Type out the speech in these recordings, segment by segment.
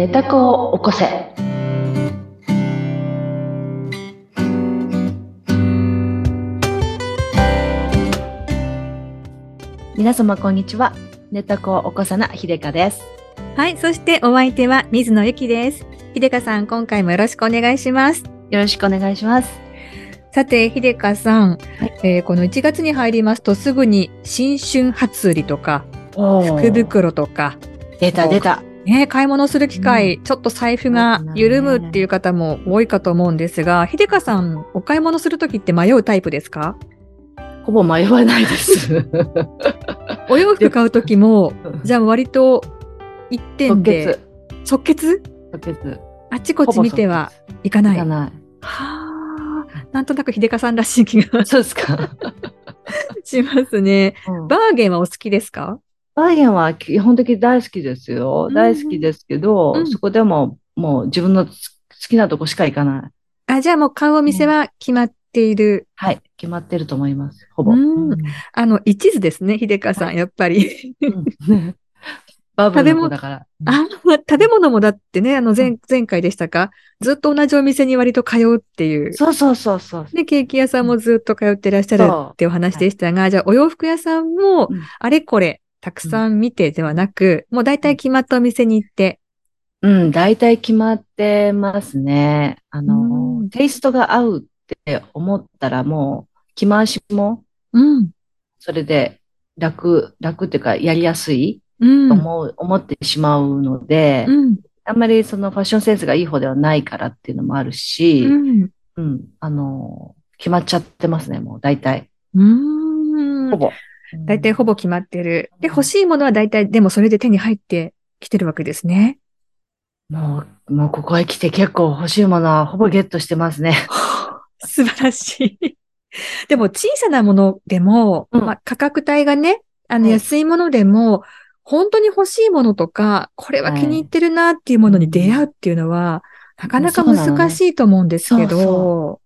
寝た子を起こせ。皆様こんにちは。寝た子を起こさな秀香です。はい。そしてお相手は水野ゆきです。秀香さん、今回もよろしくお願いします。よろしくお願いします。さて、秀香さん、えーこの1月に入りますとすぐに新春初売りとか、福袋とか、出た出た。ね、買い物する機会、ちょっと財布が緩むっていう方も多いかと思うんですが、秀香さん、お買い物するときって迷うタイプですか？ほぼ迷わないです。お洋服買うときも、じゃあ割と一点即で決。即決？即決。あっちこっち見ては行かない。はいかない。あ、なんとなく秀香さんらしい気がそうですか。しますね。うんバーゲンはお好きですか？バーゲンは基本的に大好きですよ。うん大好きですけど、うんそこでももう自分の好きなとこしか行かない。あ、じゃあもう買うお店は決まっている。はい。決まってると思います。ほぼ。うんうんあの、一途ですね、秀香さん、やっぱり。うん バブルの子だから。あ、食べ物もだってね、あの前、前回でしたか？ずっと同じお店に割と通うっていう。そうそうそうそう。で、ケーキ屋さんもずっと通ってらっしゃるってお話でしたが、じゃあお洋服屋さんもうん、あれこれ、たくさん見てではなく、もう大体決まったお店に行って、うん、大体決まってますね。あの、うんテイストが合うって思ったらもう、着回しも、うん。それで楽、楽っていうか、やりやすいうん。と思う、思ってしまうので、うん。あんまりそのファッションセンスがいい方ではないからっていうのもあるし、うん。うん、あの、決まっちゃってますね、もう大体。うんほ。ぼ。大体ほぼ決まってる。で、欲しいものは大体、でもそれで手に入ってきてるわけですね。もう、もうここへ来て結構欲しいものはほぼゲットしてますね。素晴らしい。でも小さなものでも、うんまあ、価格帯がね、あのはい安いものでも、本当に欲しいものとか、これは気に入ってるなっていうものに出会うっていうのは、なかなかなのね難しいと思うんですけど、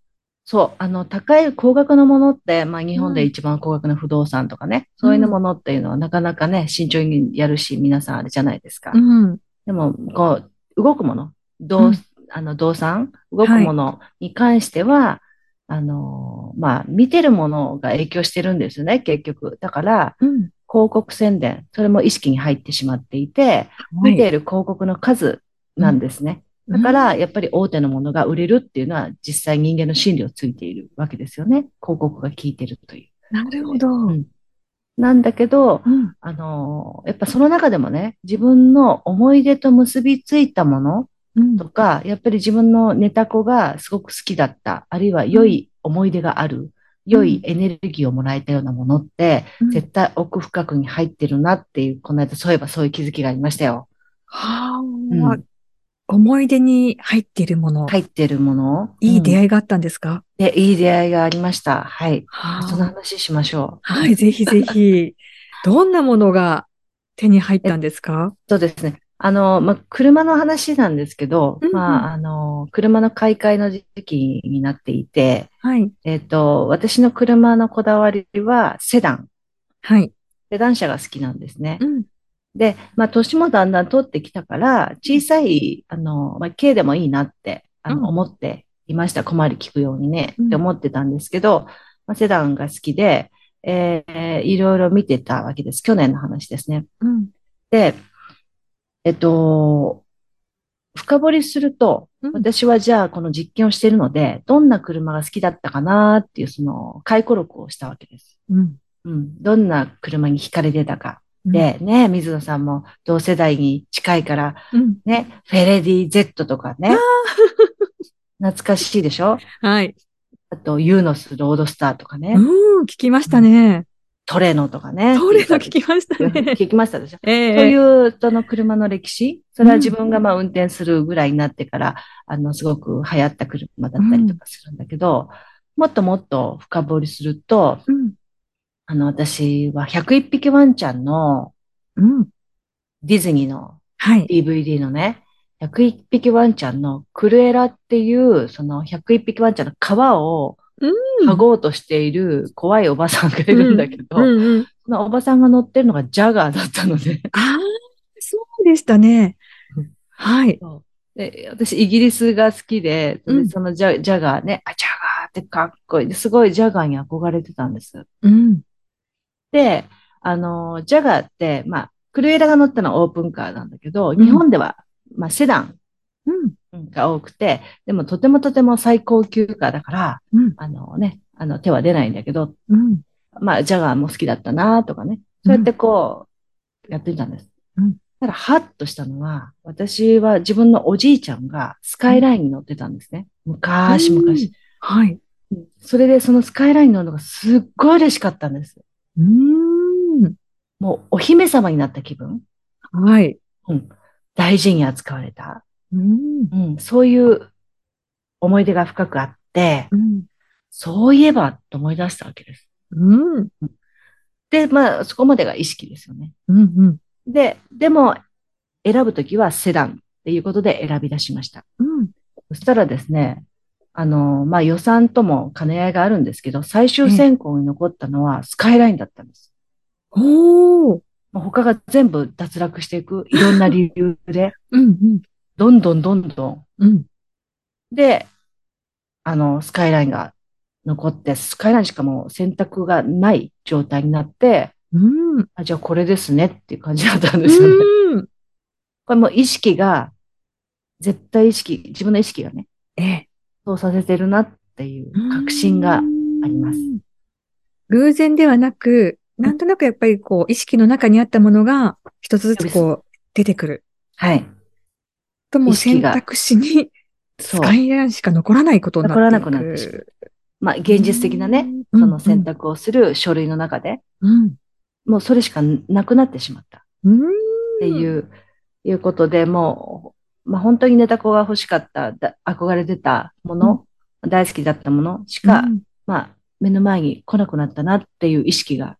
そうあの、高い高額のものって、まあ日本で一番高額な不動産とかね、そういうものっていうのはなかなかね、慎重にやるし、皆さんあれじゃないですか。うん。でも、こう、動くもの、動、うんあの、動産、動くものに関しては、あの、まあ、見てるものが影響してるんですよね、結局。だから、うん。広告宣伝、それも意識に入ってしまっていて、はい見ている広告の数なんですね。だから、やっぱり大手のものが売れるっていうのは、実際人間の心理をついているわけですよね。広告が効いてるという。なるほど。うんなんだけど、うん。あの、やっぱその中でもね、自分の思い出と結びついたものうんとか、やっぱり自分のネタ子がすごく好きだった、あるいは良い思い出がある、良いエネルギーをもらえたようなものって、うん絶対奥深くに入ってるなっていう、この間そういえばそういう気づきがありましたよ。はあ、うん思い出に入っているもの、入ってるもの。いい出い、会いがあったんですか、でいい出会いがありました。はい。はその話しましょう。はい、ぜひぜひ。どんなものが手に入ったんですか？そうですね。あの、まあ、車の話なんですけど、うんうんまあ、あの、車の買い替えの時期になっていて、はい。えっと、私の車のこだわりはセダン。はい。セダン車が好きなんですねう。ん。で、まあ、年もだんだん取ってきたから、小さい、あの、まあ、軽でもいいなって、あうんの、思っていました。小回り聞くようにね、うんって思ってたんですけど、まあ、セダンが好きで、えーいろいろ見てたわけです。去年の話ですね。うん。で、えっと、深掘りすると、うん私はじゃあこの実験をしているので、どんな車が好きだったかなっていうその回顧録をしたわけです。うん。うん。どんな車に惹かれてたか。で、ね、水野さんも同世代に近いから、うん。ね、フェレディ Z とかね。懐かしいでしょ？はい。あと、ユーノスロードスターとかね。うん、聞きましたね。トレノとかね。それの聞きましたね。聞きましたでしょ？ええそういうその車の歴史、それは自分がまあ運転するぐらいになってから、あの、すごく流行った車だったりとかするんだけど、もっともっと深掘りすると、うん。あの、私は101匹ワンちゃんのうん。ディズニーのはい。DVD のね、101匹ワンちゃんのクルエラっていう、その101匹ワンちゃんの皮をうん剥ごうとしている怖いおばさんがいるんだけど、うんうん。そのおばさんが乗ってるのがジャガーだったので、ああ、そうでしたね。はい。で私、イギリスが好きで、そのジャジャガーね、あ、ジャガーってかっこいい。すごいジャガーに憧れてたんです。うん。で、あの、ジャガーって、まあ、クルエラが乗ったのはオープンカーなんだけど、ん日本では、まあ、セダンうん。が多くて、でもとてもとても最高級カーだから、うん。あのね、あの手は出ないんだけど、うん。まあ、ジャガーも好きだったなとかね、そうやってこう、やってたんです。うんただ、ハッとしたのは、私は自分のおじいちゃんがスカイラインに乗ってたんですね。昔々。はい。それでそのスカイラインに乗るのがすっごい嬉しかったんです。うーん。もうお姫様になった気分？はい。うん。大事に扱われた。うん。うん。そういう思い出が深くあって、うん。そういえばと思い出したわけです。うん。で、まあ、そこまでが意識ですよね。うん。で、でも、選ぶときはセダンっていうことで選び出しました。うん。そしたらですね、あの、まあ、予算とも兼ね合いがあるんですけど、最終選考に残ったのはスカイラインだったんです。おー。もう他が全部脱落していく、いろんな理由で、うん。どんどんどんどん。うん。で、あの、スカイラインが残って、スカイラインしかもう選択がない状態になって、うん。あ、じゃあこれですねっていう感じだったんですよね。うん。これもう意識が、絶対意識、自分の意識がね、ええ。そうさせてるなっていう確信があります。偶然ではなく、なんとなくやっぱりこう、意識の中にあったものが、一つずつこう、出てくる。はい。とも選択肢に、そう。スカイラインしか残らないことになって。残らなくなってしまうまあ、現実的なね、うんその選択をする書類の中で、うん。もうそれしかなくなってしまった。うん。っていう、いうことで、もう、まあ本当にネタ子が欲しかった、だ憧れてたもの、大好きだったものしか、まあ目の前に来なくなったなっていう意識が、うん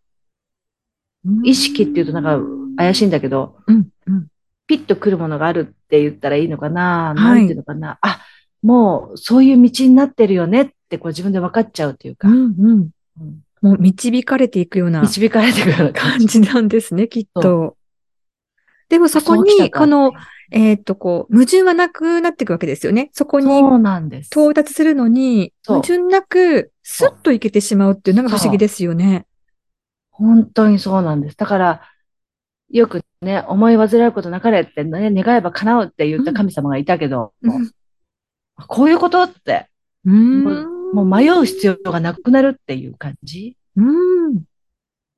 意識っていうとなんか怪しいんだけど、うん。うん。ピッと来るものがあるって言ったらいいのかな、はいなんていうのかな、あ、もうそういう道になってるよねってこう自分で分かっちゃうというか、うん。うん。うんもう導かれていくような導かれてくるような感じ。なんですね、きっと。でもそこに、この、えっと、こう、矛盾はなくなっていくわけですよね。そこにそうなんです。到達するのに、矛盾なく、スッといけてしまうっていうのが不思議ですよね。本当にそうなんです。だから、よくね、思い煩うことなかれってね、願えば叶うって言った神様がいたけど、うんこういうことって、うん。もう迷う必要がなくなるっていう感じ？うん。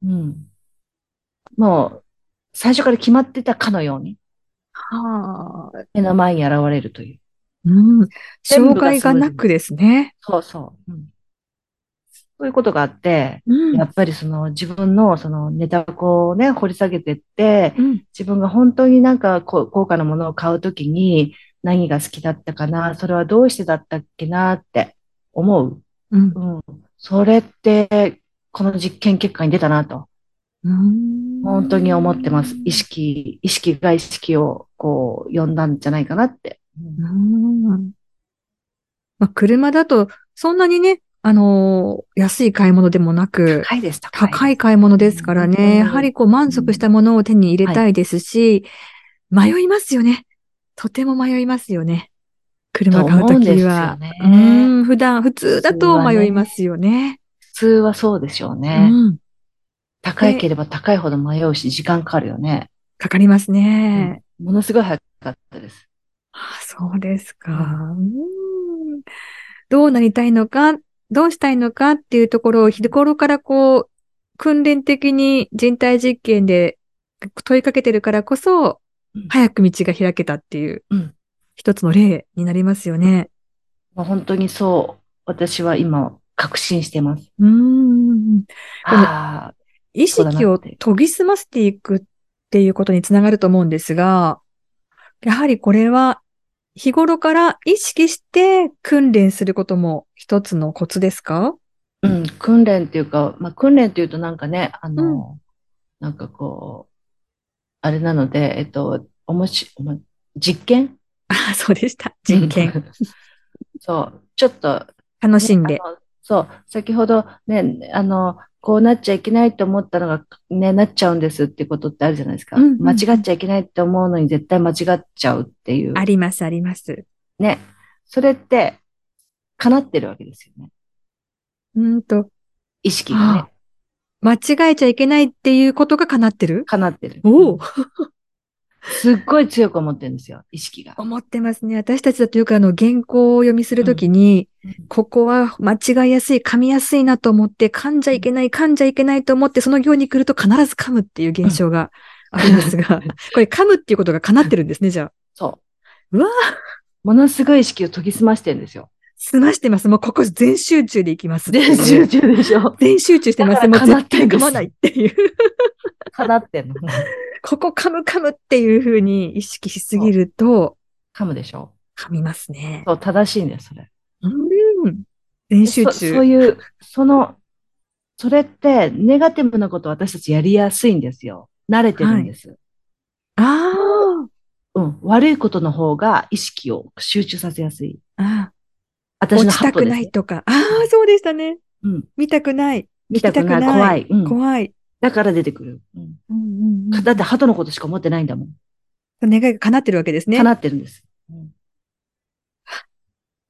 うん。もう、最初から決まってたかのように、はあ。目の前に現れるという。うん。障害がなくですね。そうそう。うん、そういうことがあって、うんやっぱりその自分のそのネタこうね、掘り下げてって、うん。自分が本当になんかこう高価なものを買うときに何が好きだったかな、それはどうしてだったっけなって思う。うんうん。それって、この実験結果に出たなと、うん。本当に思ってます。意識、意識が意識をこう、呼んだんじゃないかなって。うん。まあ、車だと、そんなにね、あのー安い買い物でもなく、高いです、高い買い物ですからうんね、やはりこう満足したものを手に入れたいですし、迷いますよね。とても迷いますよね。車買うときは。ねうん、普段、普通だと迷いますよね。普通はそうでしょうね。うん。高いければ高いほど迷うし、時間かかるよね。かかりますね。ものすごい早かったです。あそうですか。うんどうなりたいのか、どうしたいのかっていうところを日頃からこう、訓練的に人体実験で問いかけてるからこそうん、早く道が開けたっていううん、一つの例になりますよね。もう本当にそう、私は今、確信してます。うん。ああ、意識を研ぎ澄ませていくっていうことにつながると思うんですが、やはりこれは日頃から意識して訓練することも一つのコツですか？うん、訓練っていうか、まあ、訓練っていうとなんかね、あの、なんかこう、あれなので、えっと、おもし、実験？あ、そうでした。実験。そう、ちょっと、楽しんで。そう、先ほどね、あの、こうなっちゃいけないと思ったのがね、なっちゃうんですってことってあるじゃないですか。うんうんうん間違っちゃいけないって思うのに絶対間違っちゃうっていう。あります、あります。ね。それって、叶ってるわけですよね。うーんと、意識がねあ。間違えちゃいけないっていうことが叶ってる？叶ってる。おおすっごい強く思ってるんですよ、意識が。思ってますね。私たちだとよくあの原稿を読みするときに、うんここは間違いやすい、噛みやすいなと思って、噛んじゃいけない、噛んじゃいけないと思って、その行に来ると必ず噛むっていう現象があるんですが、これ噛むっていうことが叶ってるんですね、じゃあ。そう。うわものすごい意識を研ぎ澄ましてるんですよ。済ましてます。もうここ全集中でいきます。全集中でしょ。全集中してます。だもう絶対噛まないっていう。叶ってんの。ここ噛む噛むっていう風に意識しすぎると、噛むでしょ。噛みますね。そう、正しいんだよ、それ。うん。全集そ中。そういう、その、それって、ネガティブなこと私たちやりやすいんですよ。慣れてるんです。あうん。悪いことの方が意識を集中させやすい。あ、ああ、私の落ちたく。ないとか。ああ、そうでしたね。うん。見たくない。見たくない、聞きたくない怖い。うん。怖い。だから出てくる。うん。うんうんうんだって、鳩のことしか思ってないんだもん。願いが叶ってるわけですね。叶ってるんです。うん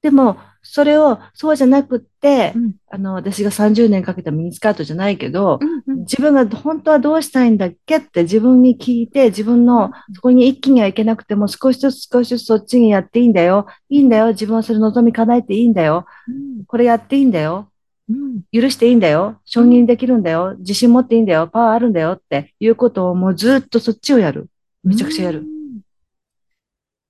でも、それを、そうじゃなくって、うんあの、私が30年かけたミニスカートじゃないけど、うんうん自分が本当はどうしたいんだっけって自分に聞いて、自分の、そこに一気にはいけなくても少しずつ少しずつそっちにやっていいんだよ。いいんだよ。自分はそれ望み叶えていいんだよ。これやっていいんだよ。うん許していいんだよ。承認できるんだよ。自信持っていいんだよ。パワーあるんだよっていうことをもうずっとそっちをやる。めちゃくちゃやる。うん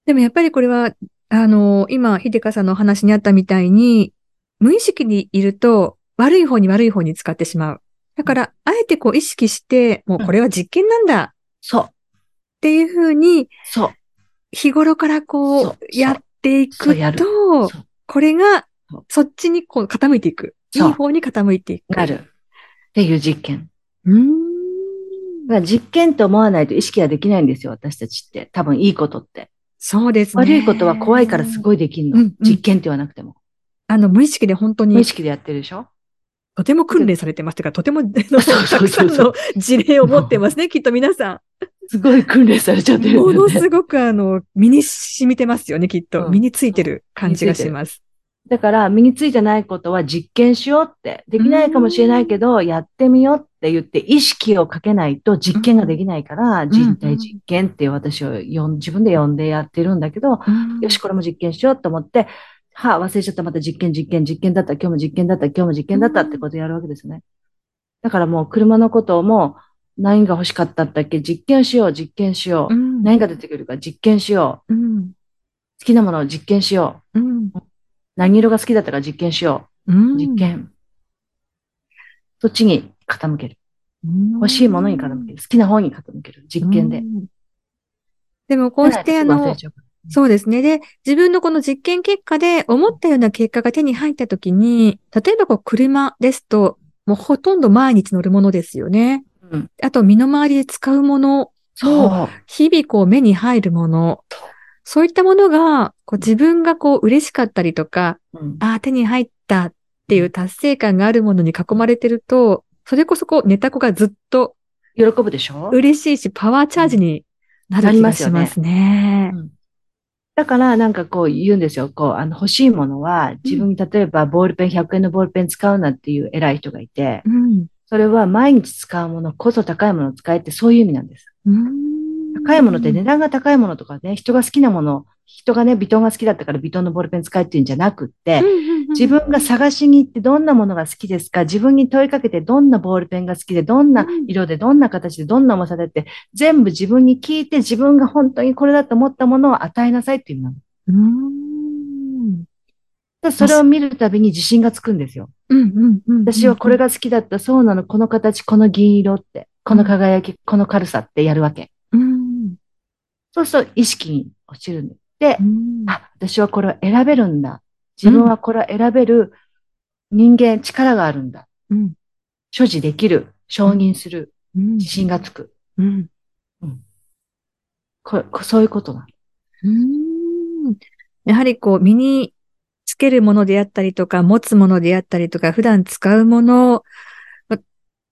でもやっぱりこれは、あの、今、秀香さんのお話にあったみたいに、無意識にいると、悪い方に悪い方に使ってしまう。だから、あえてこう意識して、もうこれは実験なんだそう。っていうふうに、そう。日頃からこそうう、やっていくとこれがそっちにこう傾いていく。いい方に傾いていく。なる。っていう実験。うーん。実験と思わないと意識ができないんですよ。私たちって。多分いいことって。そうですね。悪いことは怖いからすごいできんの。うんうん実験って言わなくても。あの、無意識で本当に、無意識でやってるでしょ？とても訓練されてます。てか、とても、たくさんの事例を持ってますね、きっと皆さすごい訓練されちゃってん。るよね。ものすごくあの、身に染みてますよね、きっと。うん身についてる感じがします。だから、身についてないことは実験しようって。できないかもしれないけど、やってみようって言って、意識をかけないと実験ができないから、人体実験って私を呼ん自分で呼んでやってるんだけど、うんよし、これも実験しようと思って、はあ、忘れちゃった、また実験、実験、実験だった、今日も実験だった、今日も実験だったってことをやるわけですね。だからもう車のことも、何が欲しかったんだっけ？実験しよう、実験しよう。うん何が出てくるか実験しよう。うん。好きなものを実験しよう。うん。何色が好きだったか実験しようんう。実。験。そっちに傾ける。欲しいものに傾ける。好きな方に傾ける。実験でう。ん。でもこうしてあのそうですね。で、自分のこの実験結果で思ったような結果が手に入ったときに、例えばこう車ですと、もうほとんど毎日乗るものですよね。うん。あと身の回りで使うもの、そう。日々こう目に入るもの、そういったものが、こう自分がこう嬉しかったりとか、うん。ああ、手に入ったっていう達成感があるものに囲まれてると、それこそこうネタ子がずっと喜ぶでしょ？嬉しいし、パワーチャージになる気がしますね。うんだから、なんかこう言うんですよ。こう、あの、欲しいものは、自分に例えばボールペン、100円のボールペン使うなっていう偉い人がいて、うん。それは毎日使うものこそ高いものを使えってそういう意味なんです。うん高いものって値段が高いものとかね、人が好きなもの、人がね、ビトンが好きだったからビトンのボールペン使えっていうんじゃなくって、自分が探しに行ってどんなものが好きですか？自分に問いかけてどんなボールペンが好きで、どんな色で、どんな形で、どんな重さでって、全部自分に聞いて自分が本当にこれだと思ったものを与えなさいっていうの。うそれを見るたびに自信がつくんですよ。私はこれが好きだった、そうなの、この形、この銀色って、この輝き、この軽さってやるわけ。うんそうすると意識に落ちるんで。でう、んあ、私はこれを選べるんだ。自分はこれを選べる人間、力があるんだ。うん所持できる、承認する、うん自信がつく。うんここそういうことなの。うんやはりこう身につけるものであったりとか、持つものであったりとか、普段使うもの、ま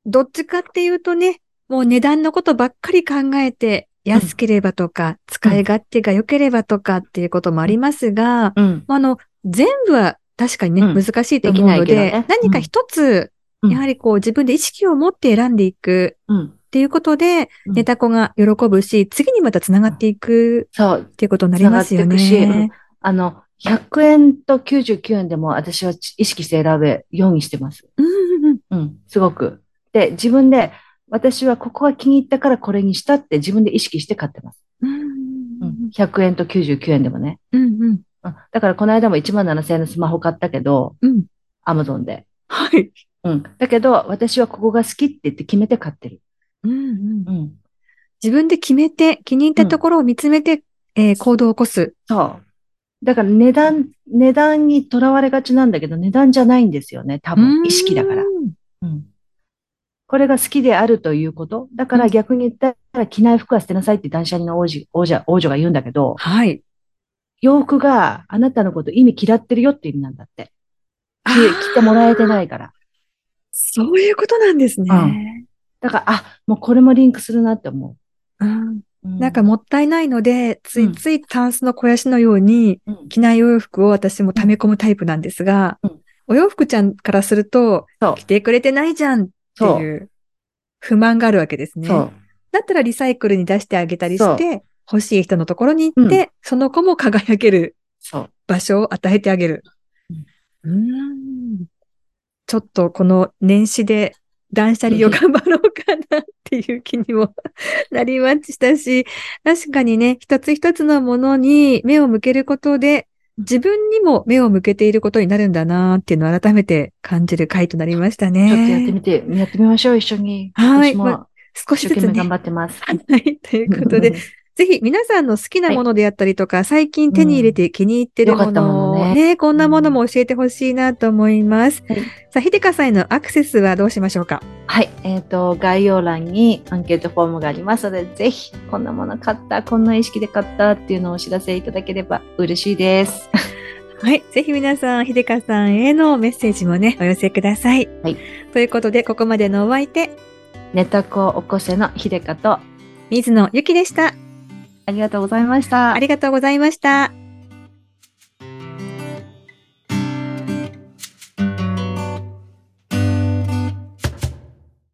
どっちかっていうとね、もう値段のことばっかり考えて、安ければとか、使い勝手が良ければとかっていうこともありますが、うん。あの、全部は確かにね、うん難しいと思うので、何か一つ、うんやはりこう自分で意識を持って選んでいくうん。っていうことで、うんネタ子が喜ぶし、次にまた繋がっていくそう。っていうことになりますよ繋がっていくしね。あの、100円と99円でも私は意識して選べ、ようにしてます。うんうんうんうん。すごく。で、自分で、私はここが気に入ったからこれにしたって自分で意識して買ってます。うんうん。100円と99円でもね。うんうんうん。だからこの間も1万7000円のスマホ買ったけど、うん。アマゾンで。はい。うん。だけど、私はここが好きって言って決めて買ってる。うんうんうん。自分で決めて、気に入ったところを見つめて、えー行動を起こす。そう。だから値段、値段にとらわれがちなんだけど、値段じゃないんですよね。多分、意識だから。うんうん。これが好きであるということ。だから逆に言ったら、着ない服は捨てなさいって断捨離の王子、王者、王女が言うんだけど、はい。洋服があなたのこと意味嫌ってるよって意味なんだって。着着てもらえてないから。そういうことなんですね。だから、あ、もうこれもリンクするなって思うんう。うなんか、もったいないので、ついついタンスの肥やしのように、うん、着ないお洋服を私も溜め込むタイプなんですが、うんお洋服ちゃんからすると、着てくれてないじゃんってそう。いう不満があるわけですね。だったらリサイクルに出してあげたりそして、欲しい人のところに行って、うその子も輝ける。場所を与えてあげる。うーんちょっとこの年始で断捨離を頑張ろうかなっていう気にも なりましたし、確かにね、一つ一つのものに目を向けることで、自分にも目を向けていることになるんだなっていうのを改めて感じる回となりましたね。ちょっとやってみて、やってみましょう、一緒に。はいま少しずつね頑。張ってます。はい。ということで、ぜひ皆さんの好きなものであったりとか、最近手に入れて気に入ってるものをのねね、こんなものも教えてほしいなと思います。はいさあ、ひでかさんへのアクセスはどうしましょうか？はい。えっ、と、概要欄にアンケートフォームがありますので、ぜひ、こんなもの買った、こんな意識で買ったっていうのをお知らせいただければ嬉しいです。はい。ぜひ皆さん、ひでかさんへのメッセージもね、お寄せください。はい。ということで、ここまでのお相手、ネタ子を起こせの秀香と、水野ゆきでした。ありがとうございましたあ。りがとうございました。